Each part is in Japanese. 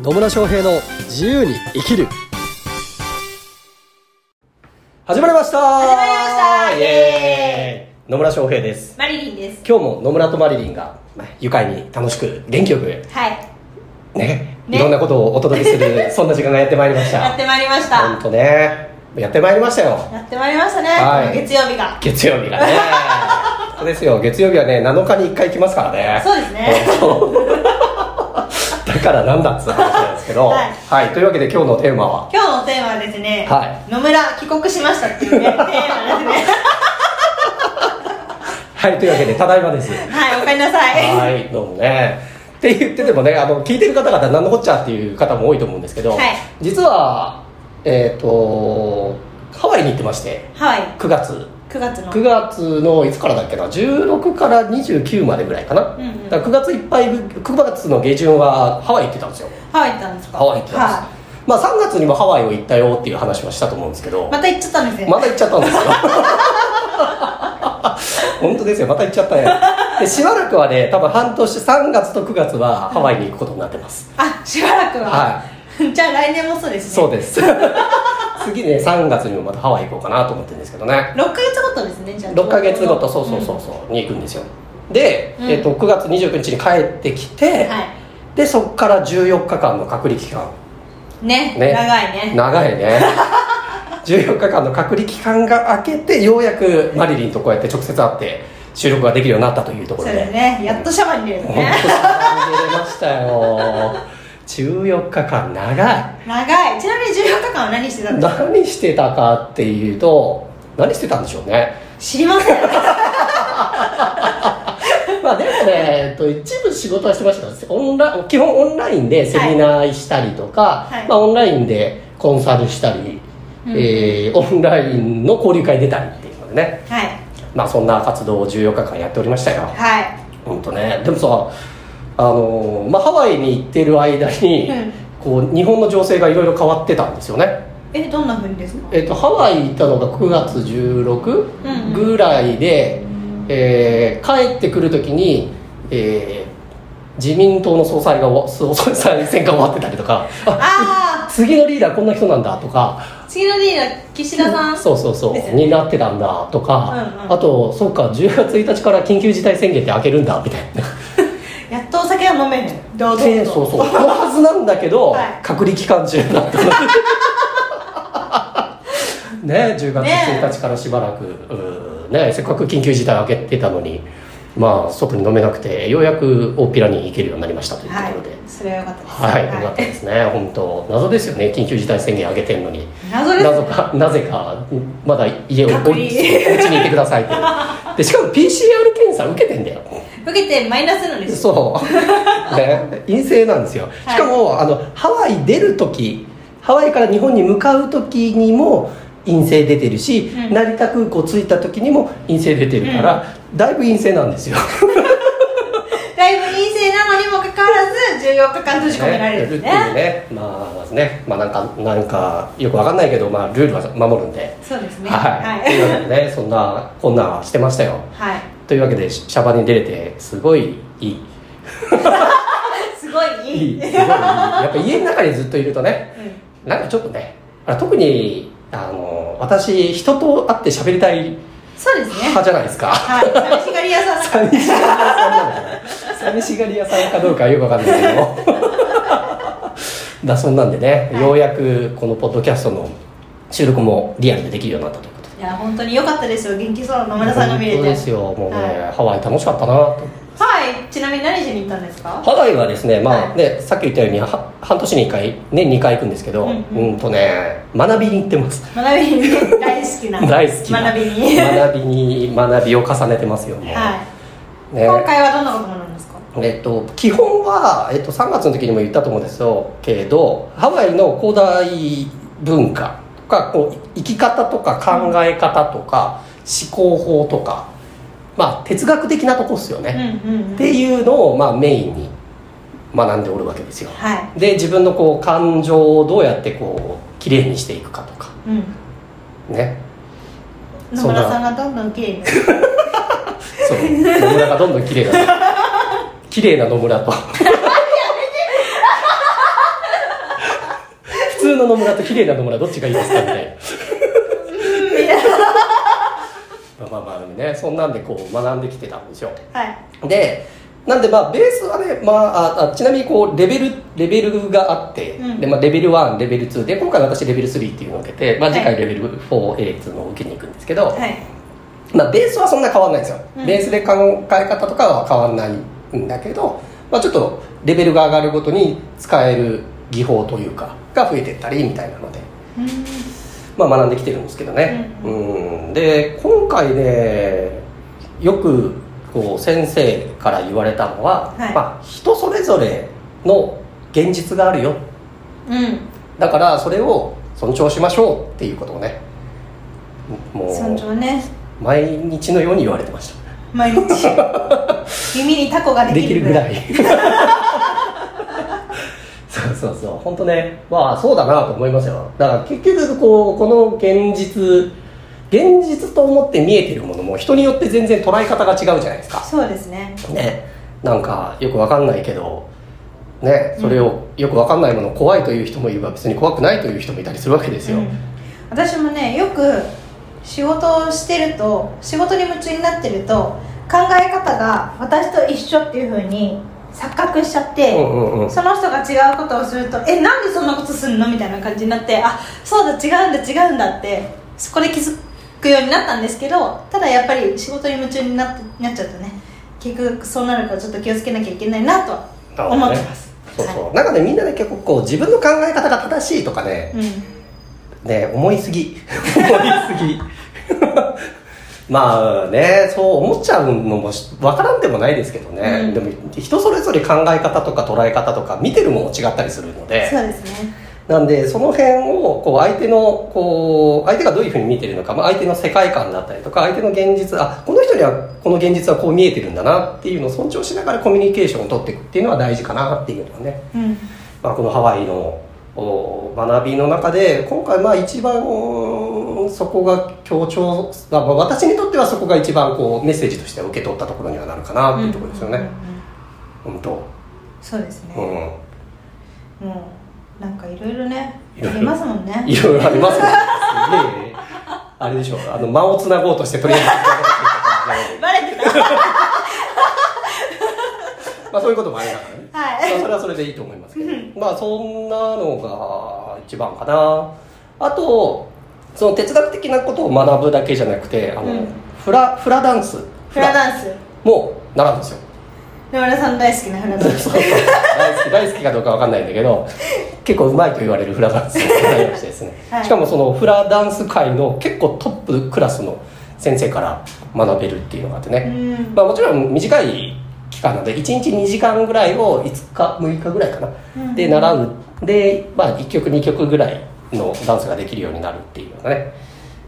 野村翔平の自由に生きる。始まりました。始まりました。イエーイ。野村翔平です。マリリンです。今日も野村とマリリンがまあ愉快に楽しく元気よくはい。ねね。いろんなことをお届けする そんな時間がやってまいりました。やってまいりました。本当ね。やってまいりましたよ。やってまいりましたね、はい。月曜日が。月曜日がね。そうですよ。月曜日はね7日に1回来ますからね。そうですね。本当。だ からなんだっつう話なんですけど。はい。はい、というわけで今日のテーマは？今日のテーマはですね、はい。野村帰国しましたっていうねテーマですね。はい。というわけでただいまです。はいおかえりなさい。はい。どうもね。って言っててもねあの聞いてる方々何のこっちゃっていう方も多いと思うんですけど、はい。実はえっ、とハワイに行ってましてはい。9月9月の。9月のいつからだっけな？16から29までぐらいかな、うんうん。だから9月いっぱい9月の下旬はハワイ行ってたんですよ。ハワイ行ったんですか？ハワイ行ってたんです、はまあ3月にもハワイを行ったよっていう話はしたと思うんですけど。いまた行っちゃったんですね。また行っちゃったんですよ。本当ですよ。また行っちゃったね。でしばらくはね多分半年3月と9月はハワイに行くことになってます、あしばらくは、は じゃあ来年もそうですね。そうです次ね3月にもまたハワイ行こうかなと思ってるんですけどね。6ヶ月ごとですねじゃあ。6ヶ月ごとそうそうそうそうに行くんですよ。で、うん。えっと9月29日に帰ってきて、はい。でそこから14日間の隔離期間。ねね。長いね。長いね。14日間の隔離期間が明けてようやくマリリンとこうやって直接会って収録ができるようになったというとこそうろでですね。やっとシャワーに出る本当ねに出れましたよ14日間長い。長い。ちなみに14日間は何してたんですか？何してたかっていうと何してたんでしょうね。知りません。まあでもね、えっと、一部仕事はしてました。オンラ基本オンラインでセミナーしたりとか、はい。まあ、オンラインでコンサルしたり、うん。えーオンラインの交流会出たりっていうのでね。はい。まあそんな活動を14日間やっておりましたよ。はい。本当ね。でもさあのーまあ、ハワイに行ってる間に、うん。こう日本の情勢がいろいろ変わってたんですよね。えどんなふうにですか？えっと、ハワイ行ったのが9月16うんぐらいで、えー帰ってくる時に、えー自民党の総裁が総裁選が終わってたりとかああ次のリーダーこんな人なんだとかあ次のリーダー岸田さんそうそうそう、になってたんだとか、うんうん。あとそうか10月1日から緊急事態宣言って開けるんだみたいな。やっとお酒が飲める堂々とでそうそう。のはずなんだけど、はい。隔離期間中だった。ね10月1日からしばらく、うーね、せっかく緊急事態開けてたのに。まあ外に飲めなくてようやく大っぴらに行けるようになりましたというとこはい。ろでそれはよかったです。はい、よかったですね。本当謎ですよね。緊急事態宣言上げてるのに。謎です。なぜかなぜかまだ家をお隔離。お家にいてくださいって。でしかも PCR 検査受けてんだよ受けてマイナスなんですそう、ね、陰性なんですよ。はい。しかも、あのハワイ出る時ハワイから日本に向かう時にも陰性出てるし、うん。成田空港着いた時にも陰性出てるから、だいぶ陰性なんですよ。だいぶ陰性なのにもかかわらず14日間閉じ込められるんですっていうねね。まあね。まあなんかなんかよくわかんないけど、まあ、ルールは守るんで。そうですね。はい、とはい。ねそんなこんなんしてましたよ。はいというわけでシャバに出れてすごいいい。すごいいい。いいすごいいい。やっぱ家の中にずっといるとねうん。なんかちょっとねあ特にあの私人と会って喋りたいそうですね。派じゃないですか。はい寂しがり屋さん寂しがり屋さんなのかな寂しがり屋さんかどうかはよくわかんないけど。だそんなんでね、はいようやくこのポッドキャストの収録もリアルでできるようになったといや本当に良かったですよ。元気そうな野村さんが見れて。ですよ。もうね、はハワイ楽しかったな。とはい。ちなみに何しに行ったんですか？ハワイはですね、まあはい。ねさっき言ったようには半年に1回年2回行くんですけど、ううんん、とね学びに行ってます。学びに大好きな。大好きな。学びに。学びに学びを重ねてますよもう。はい、ね。今回はどんなことなんですか？えっと、基本は、えっと、3月の時にも言ったと思うんですよ。けどハワイの古代文化とかこう生き方とか考え方とか、思考法とか、まあ、哲学的なとこですようんね、うんうん。っていうのを、まあ、メインに学んでおるわけですよ。はい。で自分のこう感情をどうやってこうきれいにしていくかとか。うん。ね。野村さんがどんどん綺麗に そう。野村がどんどん綺麗な綺麗な野村との野村と綺麗な野村どっちがいいですかみたいな。まあまあまあねそんなんでこう学んできてたんですよ。はい。でなんでまあベースはね、まあ、ああちなみにこうレベルレベルがあって、うん。でまあ、レベル1レベル2で今回私レベル3っていうのを受けて、まあ、次はい。回レベル 4A っていうのを受けに行くんですけど、はい。まあ、ベースはそんな変わんないんですよ、うん。ベースで考え方とかは変わんないんだけど、まあ、ちょっとレベルが上がるごとに使える技法というかが増えてったりみたいなので、うん。まあ、学んできてるんですけどね、ううん。で今回ねよくこう先生から言われたのは、はい。まあ、人それぞれの現実があるよ。うん。だからそれを尊重しましょうっていうことをねも尊う重ね。毎日のように言われてました。毎日。耳にタコができるぐらいそう そうそう。本当ねまあそうだなと思いますよ。だから結局こうこの現実現実と思って見えてるものも人によって全然捉え方が違うじゃないですか。そうですね。ね。なんかよくわかんないけどねそれをよくわかんないものを怖いという人もいれば別に怖くないという人もいたりするわけですよ、うん。私もねよく仕事をしてると仕事に夢中になってると考え方が私と一緒っていう風に錯覚しちゃって、うんうんうん。その人が違うことをするとえなんでそんなことすんのみたいな感じになってあそうだ違うんだ違うんだってそこで気づくようになったんですけどただやっぱり仕事に夢中になってなっちゃうとね結局そうなるからちょっと気をつけなきゃいけないなとは思ってます、そうそう、なんかねみんなね結構こう自分の考え方が正しいとかね、うん。ね思いすぎ。思いすぎまあねそう思っちゃうのもし分からんでもないですけどね、うん。でも人それぞれ考え方とか捉え方とか見てるもの違ったりするので。そうですね。なんでその辺をこう相手のこう相手がどういうふうに見てるのか、まあ、相手の世界観だったりとか相手の現実あこの人にはこの現実はこう見えてるんだなっていうのを尊重しながらコミュニケーションを取っていくっていうのは大事かなっていうのはね。うん。まあ、このハワイのお学びの中で今回まあ一番うんそこが強調、まあ、まあ私にとってはそこが一番こうメッセージとして受け取ったところにはなるかなっていうところですよね、うん。うんうん本当。そうですね、うん。もうなんかいろいろねありますもんね。いろいろありますね。すげえあれでしょう。あの間をつなごうとしてとりあえず バレてた。まあそういうこともありながらね。はい。まあ、それはそれでいいと思いますけど、まあそんなのが一番かな。あとその哲学的なことを学ぶだけじゃなくてあの、うん。フラフラダンス。フラダンス。も習うんですよ。野村さん大好きなフラダンス。大好き大好きかどうかわかんないんだけど結構うまいと言われるフラダンス。を習いましてですね、はい。しかもそのフラダンス界の結構トップクラスの先生から学べるっていうのがあってね、うん。まあ、もちろん短い期間なので1日2時間ぐらいを5日6日ぐらいかな、うん。で習う。で、まあ、1曲2曲ぐらいのダンスができるようになるっていうのがね、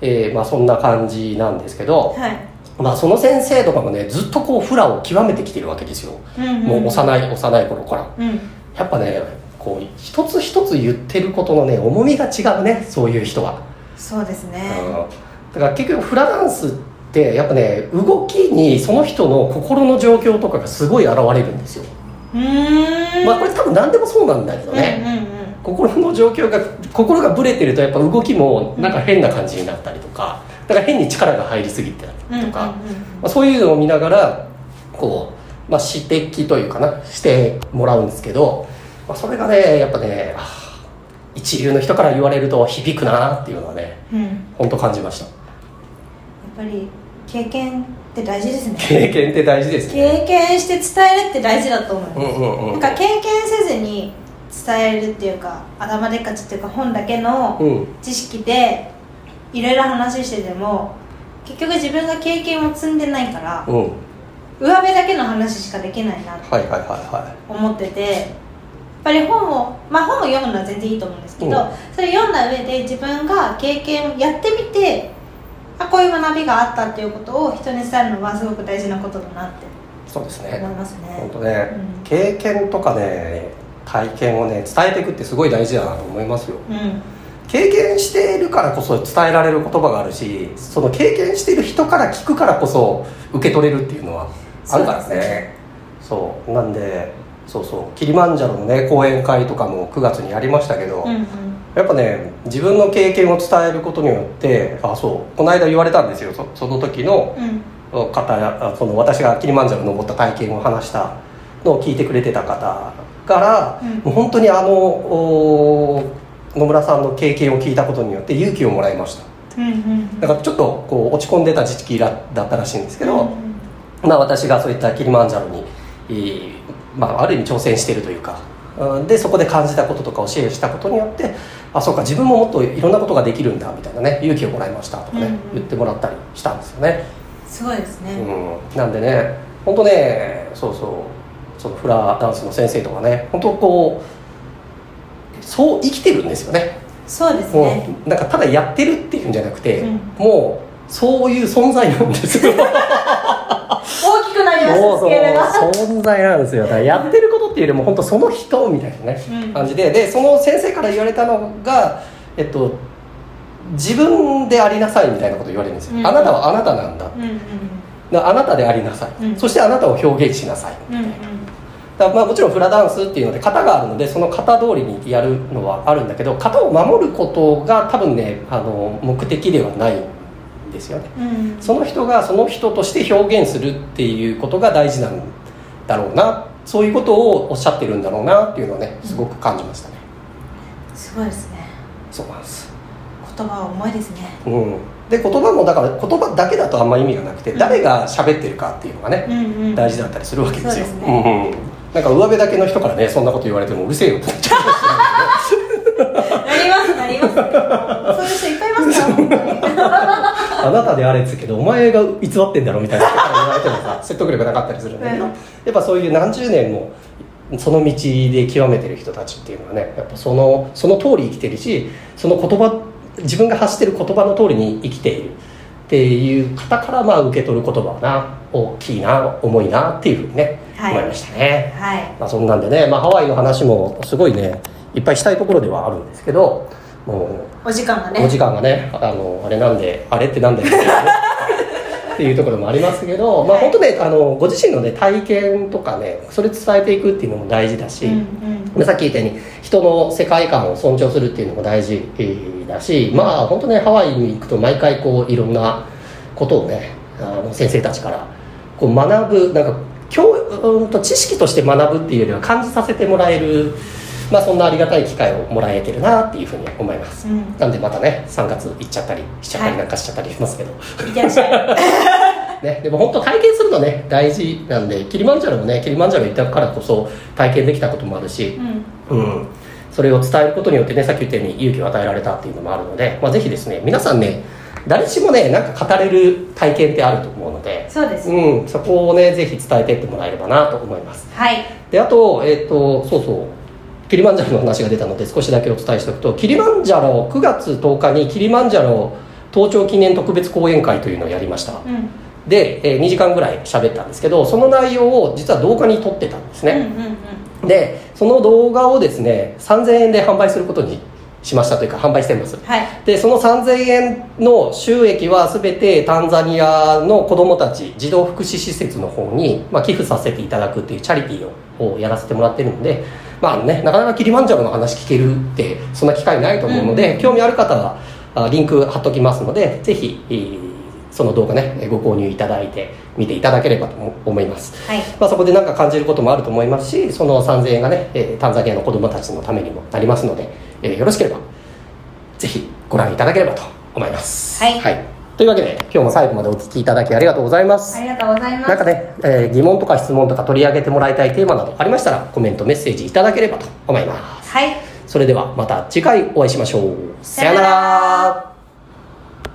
えーまあ、そんな感じなんですけど、はい。まあ、その先生とかもねずっとこうフラを極めてきてるわけですよ、うんうんもう幼い幼い頃から。うん。やっぱねこう一つ一つ言ってることのね重みが違うねそういう人は。そうですね。だから結局フラダンスってやっぱね動きにその人の心の状況とかがすごい現れるんですよ、うーん。まあこれ多分何でもそうなんだけどね、うんうんうん心の状況が心がブレてるとやっぱ動きもなんか変な感じになったりとかだから変に力が入りすぎてたりとか、うんうんうんまあ、そういうのを見ながらこう、まあ、指摘というかなしてもらうんですけど、まあ、それがねやっぱね一流の人から言われると響くなっていうのはねうん。本当感じましたぱり経験って大事ですね。経験って大事ですね。経験して伝えるって大事だと思います、うんうんうんなんか経験せずに伝えるっていうか頭でっかちっていうか本だけのうん。知識でいろいろ話してても結局自分が経験を積んでないからうん。はい上辺だけの話しかできないなってはいはいは思っててやっぱり本をまあ本を読むのは全然いいと思うんですけど、うん。それ読んだ上で自分が経験をやってみてあこういう学びがあったっていうことを人に伝えるのはすごく大事なことだなっていそうです思いねますね。本当ね、うん。経験とかね体験をね伝えていくってすごい大事だなと思いますよ。うん。経験しているからこそ伝えられる言葉があるしその経験している人から聞くからこそ受け取れるっていうのはあるからね。そうなんでそうそう。キリマンジャロのね講演会とかも9月にやりましたけど、うんうんややっぱね自分の経験を伝えることによってあそうこの間言われたんですよそその時のうん。その私がキリマンジャロ登った体験を話したのを聞いてくれてた方から、うん。もう本当にあのお野村さんの経験を聞いたことによって勇気をもらいました。うんうん。だからちょっとこう落ち込んでた時期だだったらしいんですけど、うんまあ、私がそういったキリマンジャロに、えーまあ、ある意味挑戦しているというかうんでそこで感じたこととかをシェアしたことによってあそうか自分ももっといろんなことができるんだみたいなね勇気をもらいましたとかね、うん。うん言ってもらったりしたんですよね、すごいですね、うん、なんでね本当ねそうそうそのフラダンスの先生とかね本当こうそう生きてるんですよね。そうですもねうなんかただやってるっていうんじゃなくて、うん。もうそういう存在なんですよ。大きくなりまし存在なんですよ。やってるっていうよりも本当その人みたいなね、うん。感じで。でその先生から言われたのがえっと自分でありなさいみたいなこと言われるんですよ、うん。あなたはあなたなんだうんうんあなたでありなさい、うん。そしてあなたを表現しなさいうんうん。だまあもちろんフラダンスっていうので型があるのでその型通りにやるのはあるんだけど型を守ることが多分ねあの目的ではないんですよね。うん。その人がその人として表現するっていうことが大事なんだろうなそういうことをおっしゃってるんだろうなっていうのはねすごく感じましたね、すごいですね。そうなんです、言葉は重いですね。うん、で言葉もだから言葉だけだとあんま意味がなくて、うん。誰が喋ってるかっていうのがね、うんうん。大事だったりするわけですよ。そうですね。うん。うんなんか上辺だけの人からねそんなこと言われてもうるせえよってなっちゃう なりますなりますそういう人いっぱいいますから本当にあなたであれですけどお前が偽ってんだろみたいなこと言われてもさ 説得力なかったりするんだけど、うん。やっぱそういう何十年もその道で極めてる人たちっていうのはねやっぱそのその通り生きてるしその言葉自分が発してる言葉の通りに生きているっていう方からまあ受け取る言葉はな大きいな重いなっていうふうにね、はい思いましたね。はい。まあ、そんなんでね、まあ、ハワイの話もすごいねいっぱいしたいところではあるんですけどもうお時間がね。お時間がねあのあれなんであれってなんだよ っていうところもありますけど、まあはい。本当ねあのご自身のね体験とかねそれ伝えていくっていうのも大事だし、うんうん。でさっき言ったように人の世界観を尊重するっていうのも大事えーだしまあ本当ねハワイに行くと毎回こういろんなことをねあの先生たちからこう学ぶなんか教うんと知識として学ぶっていうよりは感じさせてもらえる、まあ、そんなありがたい機会をもらえてるなっていうふうに思います、うん。なんでまたね3月行っちゃったりしちゃったりはいなんかしちゃったりしますけど、いってらっしゃい ね、でも本当体験するのね大事なんでキリマンジャロもねキリマンジャロ行ったからこそ体験できたこともあるし、うん。うん、それを伝えることによってねさっき言ったように勇気を与えられたっていうのもあるので、まあ、ぜひですね皆さんね誰しもねなんか語れる体験ってあると思うので、そうです。うん、そこをねぜひ伝えていってもらえればなと思います。はい。であとえっ、とそうそうキリマンジャロの話が出たので少しだけお伝えしておくとキリマンジャロ9月10日にキリマンジャロ登頂記念特別講演会というのをやりました。うん。で、えー2時間ぐらい喋ったんですけどその内容を実は動画に撮ってたんですうんうんね、うん。でその動画をですね3000円で販売することにしましたというか販売してます。はい。でその3000円の収益は全てタンザニアの子どもたち児童福祉施設の方に、まあ、寄付させていただくっていうチャリティーををやらせてもらってるので、まあね、なかなかキリマンジャロの話聞けるってそんな機会ないと思うので、うん興味ある方はあリンク貼っときますのでぜひ、えーその動画ねご購入いただいて見ていただければと思います。はい。まあ、そこで何か感じることもあると思いますしその3000円がね、えータンザニアの子どもたちのためにもなりますので、えーよろしければぜひご覧いただければと思います。はいというわけで今日も最後までお聞きいただきありがとうございます、ありがとうございます。なんかね、えー疑問とか質問とか取り上げてもらいたいテーマなどありましたらコメントメッセージいただければと思います。はい。それではまた次回お会いしましょう。さよなら